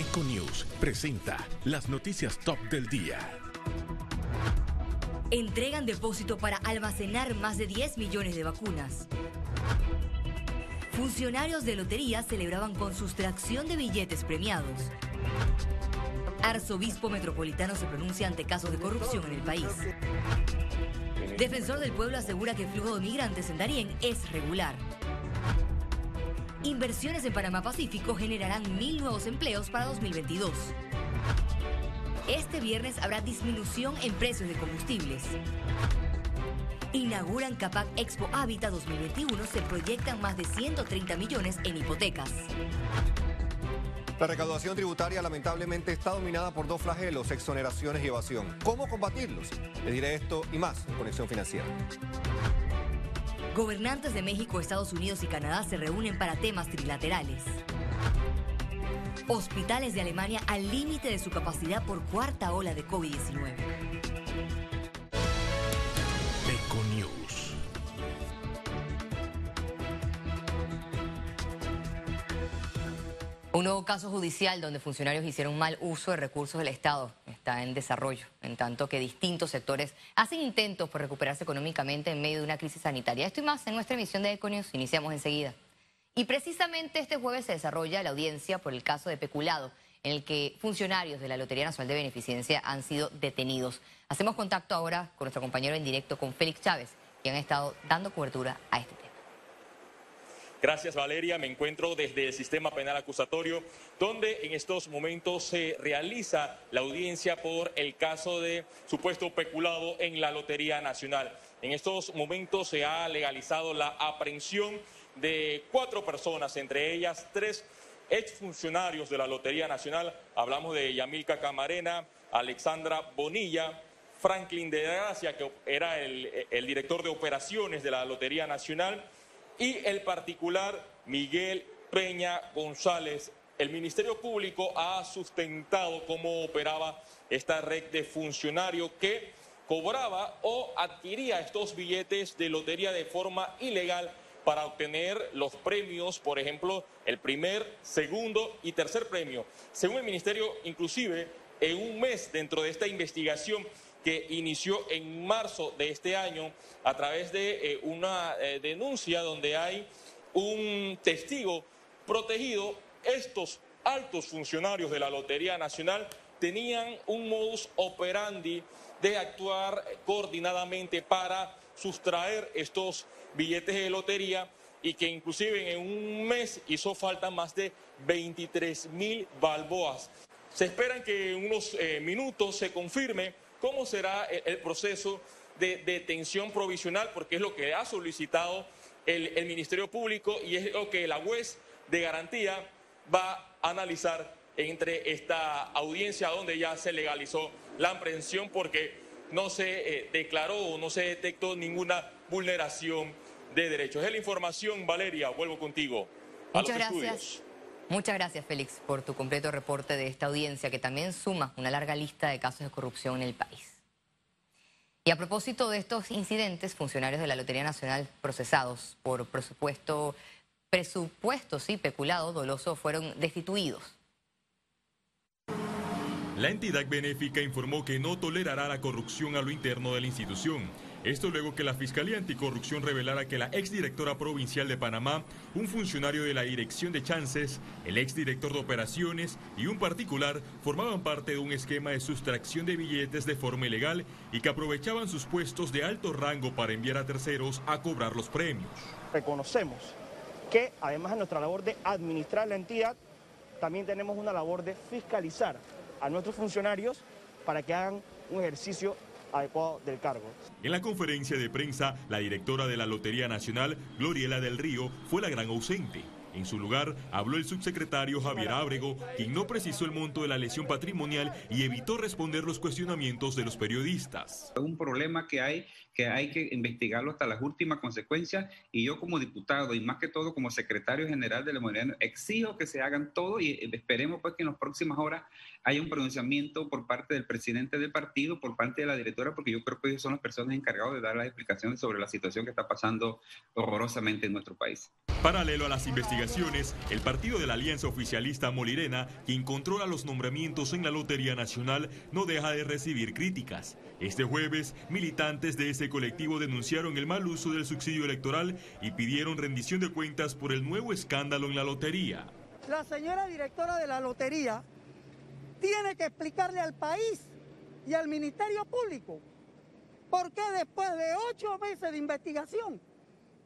Econews presenta las noticias top del día. Entregan depósito para almacenar más de 10 millones de vacunas. Funcionarios de lotería celebraban con sustracción de billetes premiados. Arzobispo metropolitano se pronuncia ante casos de corrupción en el país. Defensor del pueblo asegura que el flujo de migrantes en Darién es regular. Inversiones en Panamá Pacífico generarán mil nuevos empleos para 2022. Este viernes habrá disminución en precios de combustibles. Inauguran Capac Expo Habitat 2021, se proyectan más de 130 millones en hipotecas. La recaudación tributaria lamentablemente está dominada por dos flagelos, exoneraciones y evasión. ¿Cómo combatirlos? Le diré esto y más en Conexión Financiera. Gobernantes de México, Estados Unidos y Canadá se reúnen para temas trilaterales. Hospitales de Alemania al límite de su capacidad por cuarta ola de COVID-19. Econews. Un nuevo caso judicial donde funcionarios hicieron mal uso de recursos del Estado está en desarrollo, en tanto que distintos sectores hacen intentos por recuperarse económicamente en medio de una crisis sanitaria. Esto y más en nuestra emisión de Econius. Iniciamos enseguida. Y precisamente este jueves se desarrolla la audiencia por el caso de Peculado, en el que funcionarios de la Lotería Nacional de Beneficencia han sido detenidos. Hacemos contacto ahora con nuestro compañero en directo, con Félix Chávez, quien ha estado dando cobertura a este tema. Gracias Valeria, me encuentro desde el sistema penal acusatorio, donde en estos momentos se realiza la audiencia por el caso de supuesto peculado en la Lotería Nacional. En estos momentos se ha legalizado la aprehensión de cuatro personas, entre ellas tres exfuncionarios de la Lotería Nacional. Hablamos de Yamilca Camarena, Alexandra Bonilla, Franklin de Gracia, que era el, el director de operaciones de la Lotería Nacional, y el particular Miguel Peña González. El Ministerio Público ha sustentado cómo operaba esta red de funcionarios que cobraba o adquiría estos billetes de lotería de forma ilegal para obtener los premios, por ejemplo, el primer, segundo y tercer premio. Según el Ministerio, inclusive, en un mes dentro de esta investigación que inició en marzo de este año a través de eh, una eh, denuncia donde hay un testigo protegido. Estos altos funcionarios de la Lotería Nacional tenían un modus operandi de actuar coordinadamente para sustraer estos billetes de lotería y que inclusive en un mes hizo falta más de 23 mil balboas. Se esperan que en unos eh, minutos se confirme cómo será el, proceso de detención provisional, porque es lo que ha solicitado el, Ministerio Público y es lo que la juez de garantía va a analizar entre esta audiencia donde ya se legalizó la aprehensión porque no se eh, declaró o no se detectó ninguna vulneración de derechos. Es la información, Valeria, vuelvo contigo. Muchas gracias. Muchas gracias, Félix, por tu completo reporte de esta audiencia que también suma una larga lista de casos de corrupción en el país. Y a propósito de estos incidentes, funcionarios de la Lotería Nacional procesados por presupuesto, presupuesto sí, peculado doloso fueron destituidos. La entidad benéfica informó que no tolerará la corrupción a lo interno de la institución esto luego que la Fiscalía Anticorrupción revelara que la exdirectora provincial de Panamá, un funcionario de la Dirección de Chances, el exdirector de Operaciones y un particular formaban parte de un esquema de sustracción de billetes de forma ilegal y que aprovechaban sus puestos de alto rango para enviar a terceros a cobrar los premios. Reconocemos que además de nuestra labor de administrar la entidad, también tenemos una labor de fiscalizar a nuestros funcionarios para que hagan un ejercicio adecuado del cargo. En la conferencia de prensa, la directora de la Lotería Nacional, Gloriela del Río, fue la gran ausente. En su lugar, habló el subsecretario Javier Ábrego, quien no precisó el monto de la lesión patrimonial y evitó responder los cuestionamientos de los periodistas. Un problema que hay, que hay que investigarlo hasta las últimas consecuencias y yo como diputado y más que todo como secretario general de la Morena exijo que se hagan todo y esperemos pues que en las próximas horas haya un pronunciamiento por parte del presidente del partido, por parte de la directora, porque yo creo que ellos son las personas encargadas de dar las explicaciones sobre la situación que está pasando horrorosamente en nuestro país. Paralelo a las investigaciones, el partido de la Alianza Oficialista Molirena, quien controla los nombramientos en la Lotería Nacional, no deja de recibir críticas. Este jueves, militantes de ese colectivo denunciaron el mal uso del subsidio electoral y pidieron rendición de cuentas por el nuevo escándalo en la lotería. La señora directora de la lotería tiene que explicarle al país y al Ministerio Público por qué después de ocho meses de investigación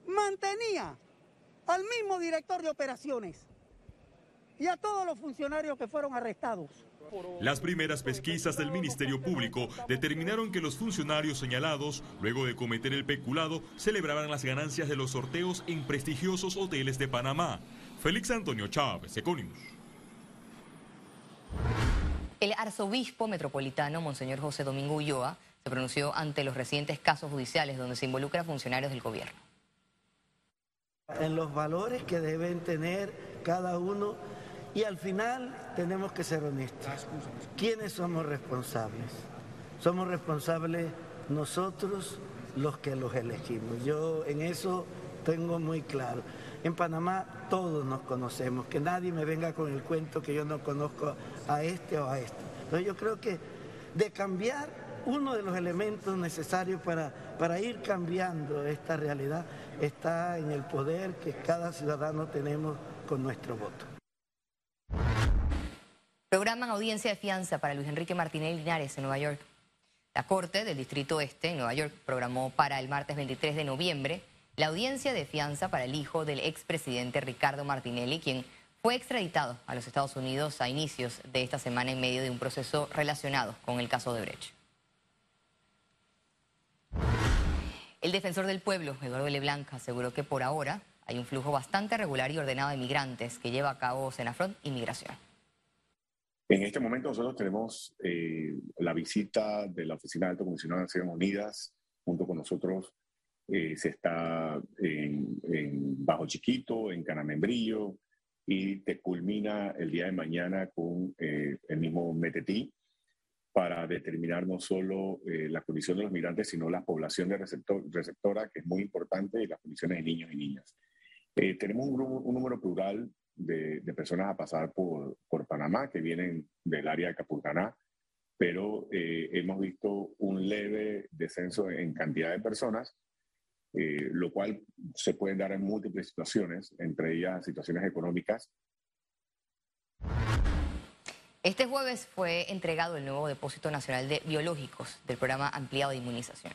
mantenía al mismo director de operaciones y a todos los funcionarios que fueron arrestados. Las primeras pesquisas del Ministerio Público determinaron que los funcionarios señalados, luego de cometer el peculado, celebraban las ganancias de los sorteos en prestigiosos hoteles de Panamá. Félix Antonio Chávez, Econius. El arzobispo metropolitano, Monseñor José Domingo Ulloa, se pronunció ante los recientes casos judiciales donde se involucra funcionarios del gobierno en los valores que deben tener cada uno y al final tenemos que ser honestos. ¿Quiénes somos responsables? Somos responsables nosotros los que los elegimos. Yo en eso tengo muy claro. En Panamá todos nos conocemos, que nadie me venga con el cuento que yo no conozco a este o a este. Entonces yo creo que de cambiar uno de los elementos necesarios para, para ir cambiando esta realidad está en el poder que cada ciudadano tenemos con nuestro voto. Programan audiencia de fianza para Luis Enrique Martínez Linares en Nueva York. La Corte del Distrito Este en Nueva York programó para el martes 23 de noviembre la audiencia de fianza para el hijo del expresidente Ricardo Martinelli, quien fue extraditado a los Estados Unidos a inicios de esta semana en medio de un proceso relacionado con el caso de Brecht. El defensor del pueblo, Eduardo Leblanc, aseguró que por ahora hay un flujo bastante regular y ordenado de migrantes que lleva a cabo Senafront Inmigración. En este momento nosotros tenemos eh, la visita de la Oficina de Alto Comisionado de Naciones Unidas, junto con nosotros eh, se está en, Bajo Chiquito, en Canamembrillo, y te culmina el día de mañana con eh, el mismo Metetí para determinar no solo eh, la condición de los migrantes, sino la población de receptor, receptora, que es muy importante, y las condiciones de niños y niñas. Eh, tenemos un, un, número plural de, de, personas a pasar por, por, Panamá que vienen del área de Capurganá, pero eh, hemos visto un leve descenso en cantidad de personas, lo cual se puede dar en múltiples situaciones, entre ellas situaciones económicas este jueves fue entregado el nuevo Depósito Nacional de Biológicos del Programa Ampliado de Inmunización.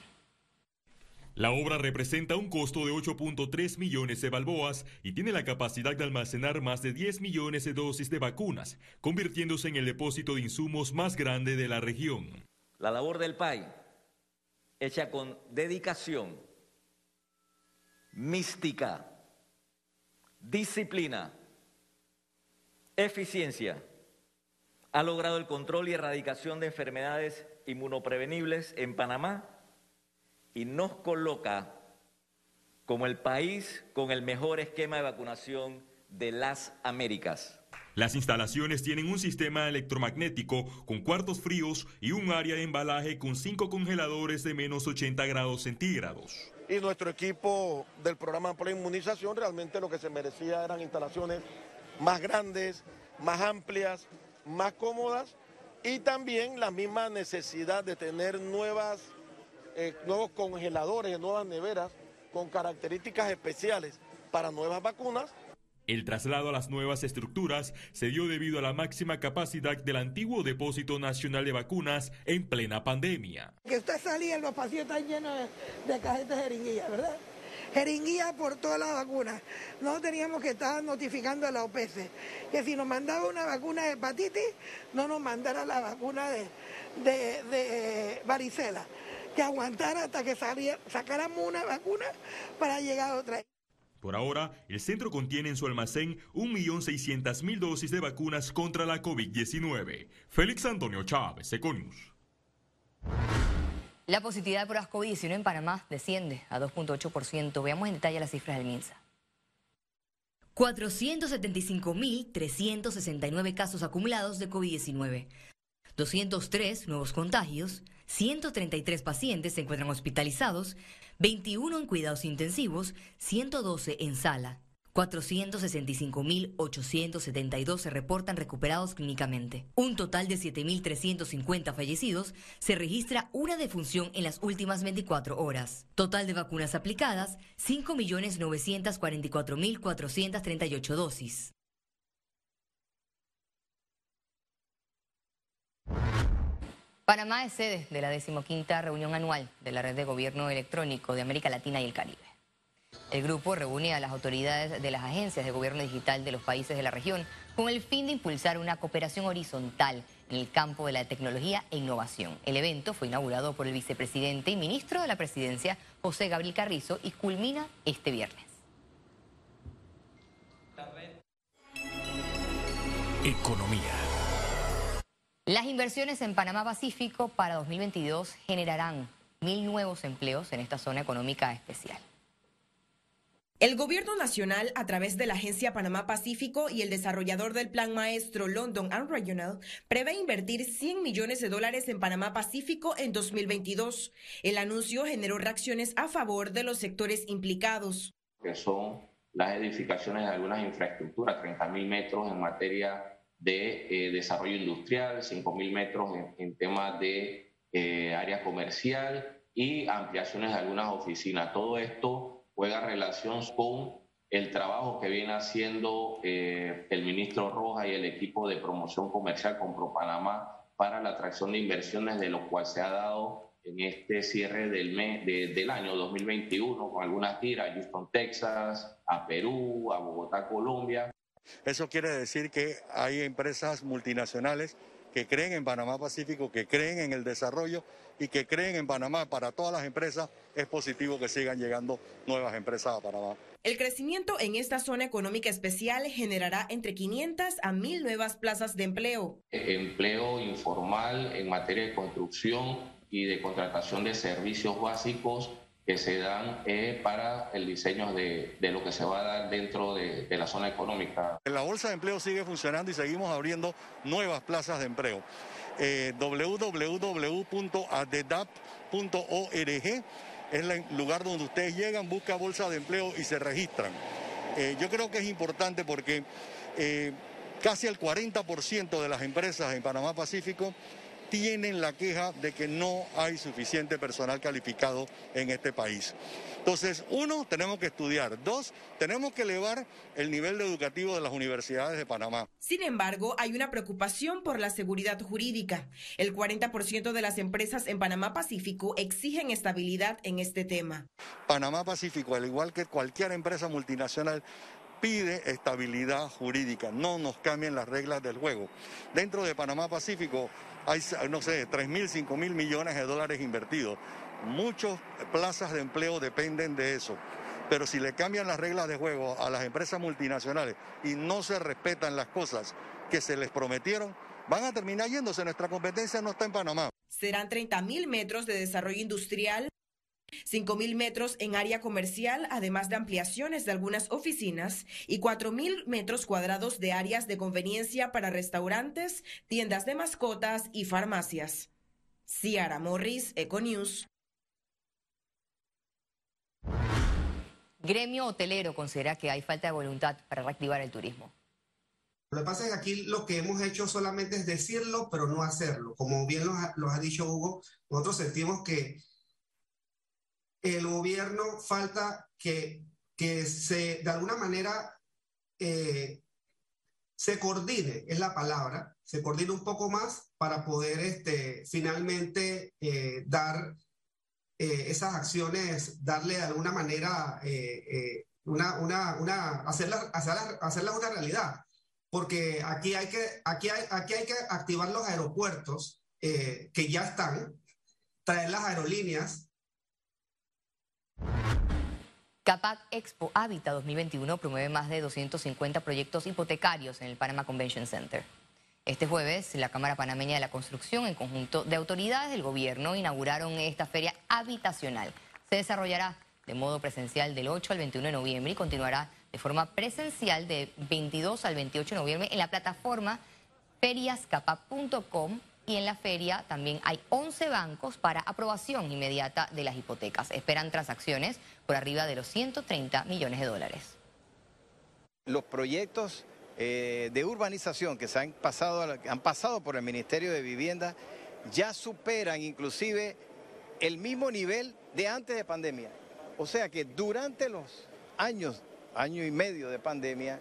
La obra representa un costo de 8.3 millones de balboas y tiene la capacidad de almacenar más de 10 millones de dosis de vacunas, convirtiéndose en el depósito de insumos más grande de la región. La labor del PAI, hecha con dedicación, mística, disciplina, eficiencia, ha logrado el control y erradicación de enfermedades inmunoprevenibles en Panamá y nos coloca como el país con el mejor esquema de vacunación de las Américas. Las instalaciones tienen un sistema electromagnético con cuartos fríos y un área de embalaje con cinco congeladores de menos 80 grados centígrados. Y nuestro equipo del programa por la inmunización realmente lo que se merecía eran instalaciones más grandes, más amplias, más cómodas y también la misma necesidad de tener nuevas, eh, nuevos congeladores, nuevas neveras con características especiales para nuevas vacunas. El traslado a las nuevas estructuras se dio debido a la máxima capacidad del antiguo Depósito Nacional de Vacunas en plena pandemia. Que usted salía los pacientes están llenos de, de cajetas de jeringuillas, ¿verdad? jeringuilla por todas las vacunas. No teníamos que estar notificando a la OPS que si nos mandaba una vacuna de hepatitis, no nos mandara la vacuna de, de, varicela, que aguantara hasta que sacáramos una vacuna para llegar a otra. Por ahora, el centro contiene en su almacén 1.600.000 dosis de vacunas contra la COVID-19. Félix Antonio Chávez, Econius. La positividad por COVID-19 en Panamá desciende a 2.8%. Veamos en detalle las cifras del MINSA. 475.369 casos acumulados de COVID-19. 203 nuevos contagios, 133 pacientes se encuentran hospitalizados, 21 en cuidados intensivos, 112 en sala. 465.872 se reportan recuperados clínicamente. Un total de 7.350 fallecidos se registra una defunción en las últimas 24 horas. Total de vacunas aplicadas, 5.944.438 dosis. Panamá es sede de la decimoquinta reunión anual de la Red de Gobierno Electrónico de América Latina y el Caribe. El grupo reúne a las autoridades de las agencias de gobierno digital de los países de la región con el fin de impulsar una cooperación horizontal en el campo de la tecnología e innovación. El evento fue inaugurado por el vicepresidente y ministro de la presidencia, José Gabriel Carrizo, y culmina este viernes. Economía. Las inversiones en Panamá Pacífico para 2022 generarán mil nuevos empleos en esta zona económica especial. El gobierno nacional, a través de la Agencia Panamá Pacífico y el desarrollador del Plan Maestro London and Regional, prevé invertir 100 millones de dólares en Panamá Pacífico en 2022. El anuncio generó reacciones a favor de los sectores implicados. Que son las edificaciones de algunas infraestructuras, 30 mil metros en materia de eh, desarrollo industrial, 5 mil metros en, temas de eh, área comercial y ampliaciones de algunas oficinas. Todo esto juega relación con el trabajo que viene haciendo eh, el ministro Roja y el equipo de promoción comercial con ProPanamá para la atracción de inversiones, de lo cual se ha dado en este cierre del, mes, del año 2021 con algunas tiras a Houston, Texas, a Perú, a Bogotá, Colombia. Eso quiere decir que hay empresas multinacionales que creen en Panamá Pacífico, que creen en el desarrollo y que creen en Panamá. Para todas las empresas es positivo que sigan llegando nuevas empresas a Panamá. El crecimiento en esta zona económica especial generará entre 500 a 1000 nuevas plazas de empleo. Empleo informal en materia de construcción y de contratación de servicios básicos que se dan eh, para el diseño de, lo que se va a dar dentro de, la zona económica. La bolsa de empleo sigue funcionando y seguimos abriendo nuevas plazas de empleo. Eh, www.adedap.org es el lugar donde ustedes llegan, buscan bolsa de empleo y se registran. Eh, yo creo que es importante porque eh, casi el 40% de las empresas en Panamá Pacífico tienen la queja de que no hay suficiente personal calificado en este país. Entonces, uno, tenemos que estudiar. Dos, tenemos que elevar el nivel educativo de las universidades de Panamá. Sin embargo, hay una preocupación por la seguridad jurídica. El 40% de las empresas en Panamá Pacífico exigen estabilidad en este tema. Panamá Pacífico, al igual que cualquier empresa multinacional, pide estabilidad jurídica, no nos cambien las reglas del juego. Dentro de Panamá Pacífico hay, no sé, 3 mil, 5 mil millones de dólares invertidos. Muchas plazas de empleo dependen de eso. Pero si le cambian las reglas de juego a las empresas multinacionales y no se respetan las cosas que se les prometieron, van a terminar yéndose. Nuestra competencia no está en Panamá. Serán 30 mil metros de desarrollo industrial 5.000 metros en área comercial, además de ampliaciones de algunas oficinas, y 4.000 metros cuadrados de áreas de conveniencia para restaurantes, tiendas de mascotas y farmacias. Ciara Morris, Econews. Gremio hotelero considera que hay falta de voluntad para reactivar el turismo. Lo que pasa es que aquí lo que hemos hecho solamente es decirlo, pero no hacerlo. Como bien lo ha, dicho Hugo, nosotros sentimos que el gobierno falta que, que se, de alguna manera, eh, se coordine, es la palabra, se coordine un poco más para poder este, finalmente eh, dar eh, esas acciones, darle de alguna manera una, una, una, hacerlas, hacerlas, una realidad. Porque aquí hay que, aquí hay, aquí hay que activar los aeropuertos que ya están, traer las aerolíneas. Capac Expo Habitat 2021 promueve más de 250 proyectos hipotecarios en el Panama Convention Center. Este jueves, la Cámara Panameña de la Construcción, en conjunto de autoridades del gobierno, inauguraron esta feria habitacional. Se desarrollará de modo presencial del 8 al 21 de noviembre y continuará de forma presencial de 22 al 28 de noviembre en la plataforma feriascapa.com y en la feria también hay 11 bancos para aprobación inmediata de las hipotecas. Esperan transacciones por arriba de los 130 millones de dólares. los proyectos eh, de urbanización que se han pasado, han pasado por el Ministerio de Vivienda ya superan inclusive el mismo nivel de antes de pandemia. O sea que durante los años, año y medio de pandemia,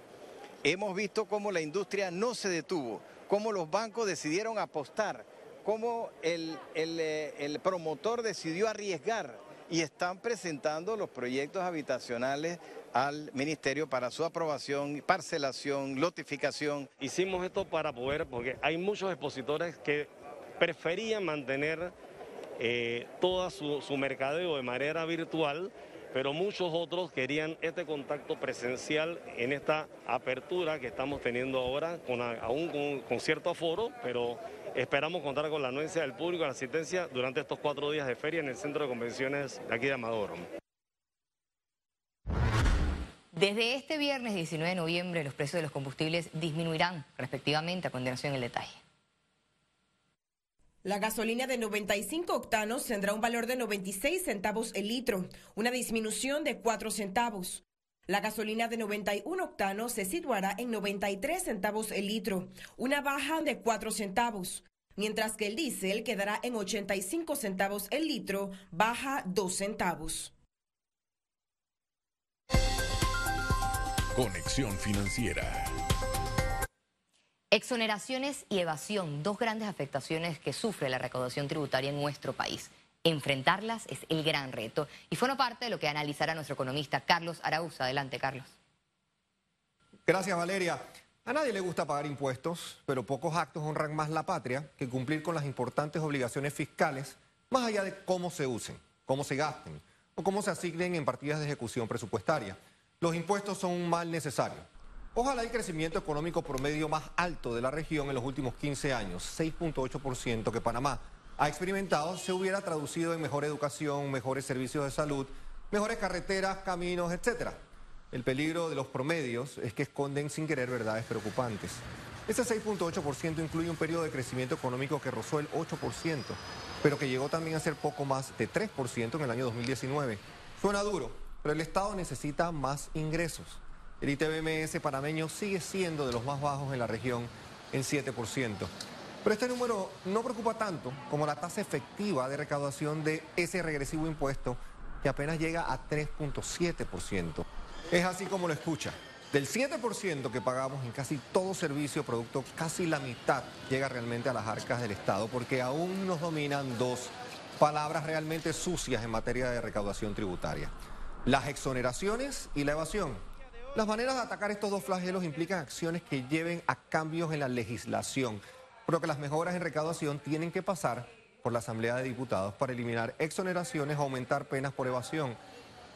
hemos visto cómo la industria no se detuvo, cómo los bancos decidieron apostar, cómo el, eh, el promotor decidió arriesgar y están presentando los proyectos habitacionales al ministerio para su aprobación, parcelación, lotificación. Hicimos esto para poder, porque hay muchos expositores que preferían mantener eh, todo su, su mercadeo de manera virtual, pero muchos otros querían este contacto presencial en esta apertura que estamos teniendo ahora, con, aún con, cierto aforo, pero esperamos contar con la anuencia del público, la asistencia durante estos cuatro días de feria en el Centro de Convenciones aquí de Amador. Desde este viernes 19 de noviembre los precios de los combustibles disminuirán respectivamente a continuación el detalle. La gasolina de 95 octanos tendrá un valor de 96 centavos el litro, una disminución de 4 centavos. La gasolina de 91 octanos se situará en 93 centavos el litro, una baja de 4 centavos, mientras que el diésel quedará en 85 centavos el litro, baja 2 centavos. Conexión Financiera. Exoneraciones y evasión, dos grandes afectaciones que sufre la recaudación tributaria en nuestro país. Enfrentarlas es el gran reto y forma parte de lo que analizará nuestro economista Carlos Araúz. Adelante, Carlos. Gracias, Valeria. A nadie le gusta pagar impuestos, pero pocos actos honran más la patria que cumplir con las importantes obligaciones fiscales, más allá de cómo se usen, cómo se gasten o cómo se asignen en partidas de ejecución presupuestaria. Los impuestos son un mal necesario. Ojalá el crecimiento económico promedio más alto de la región en los últimos 15 años, 6.8% que Panamá ha experimentado, se hubiera traducido en mejor educación, mejores servicios de salud, mejores carreteras, caminos, etc. El peligro de los promedios es que esconden sin querer verdades preocupantes. Ese 6.8% incluye un periodo de crecimiento económico que rozó el 8%, pero que llegó también a ser poco más de 3% en el año 2019. Suena duro, pero el Estado necesita más ingresos. El ITBMS panameño sigue siendo de los más bajos en la región en 7%. Pero este número no preocupa tanto como la tasa efectiva de recaudación de ese regresivo impuesto que apenas llega a 3.7%. Es así como lo escucha. Del 7% que pagamos en casi todo servicio producto, casi la mitad llega realmente a las arcas del Estado porque aún nos dominan dos palabras realmente sucias en materia de recaudación tributaria las exoneraciones y la evasión. Las maneras de atacar estos dos flagelos implican acciones que lleven a cambios en la legislación, pero que las mejoras en recaudación tienen que pasar por la Asamblea de Diputados para eliminar exoneraciones o aumentar penas por evasión.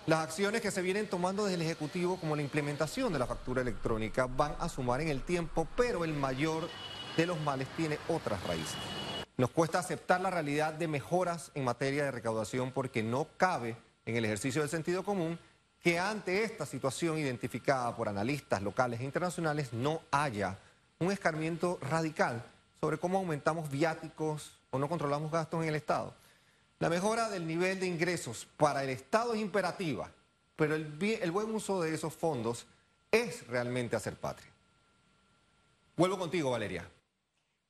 Las acciones que se vienen tomando desde el Ejecutivo, como la implementación de la factura electrónica, van a sumar en el tiempo, pero el mayor de los males tiene otras raíces. Nos cuesta aceptar la realidad de mejoras en materia de recaudación porque no cabe en el ejercicio del sentido común que ante esta situación identificada por analistas locales e internacionales no haya un escarmiento radical sobre cómo aumentamos viáticos o no controlamos gastos en el Estado. La mejora del nivel de ingresos para el Estado es imperativa, pero el, buen uso de esos fondos es realmente hacer patria. Vuelvo contigo, Valeria.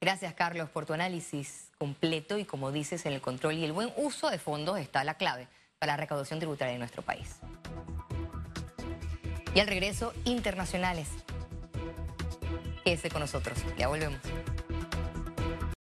Gracias, Carlos, por tu análisis completo y como dices, en el control y el buen uso de fondos está la clave para la recaudación tributaria en nuestro país. Y al regreso, internacionales. Quédese con nosotros, ya volvemos.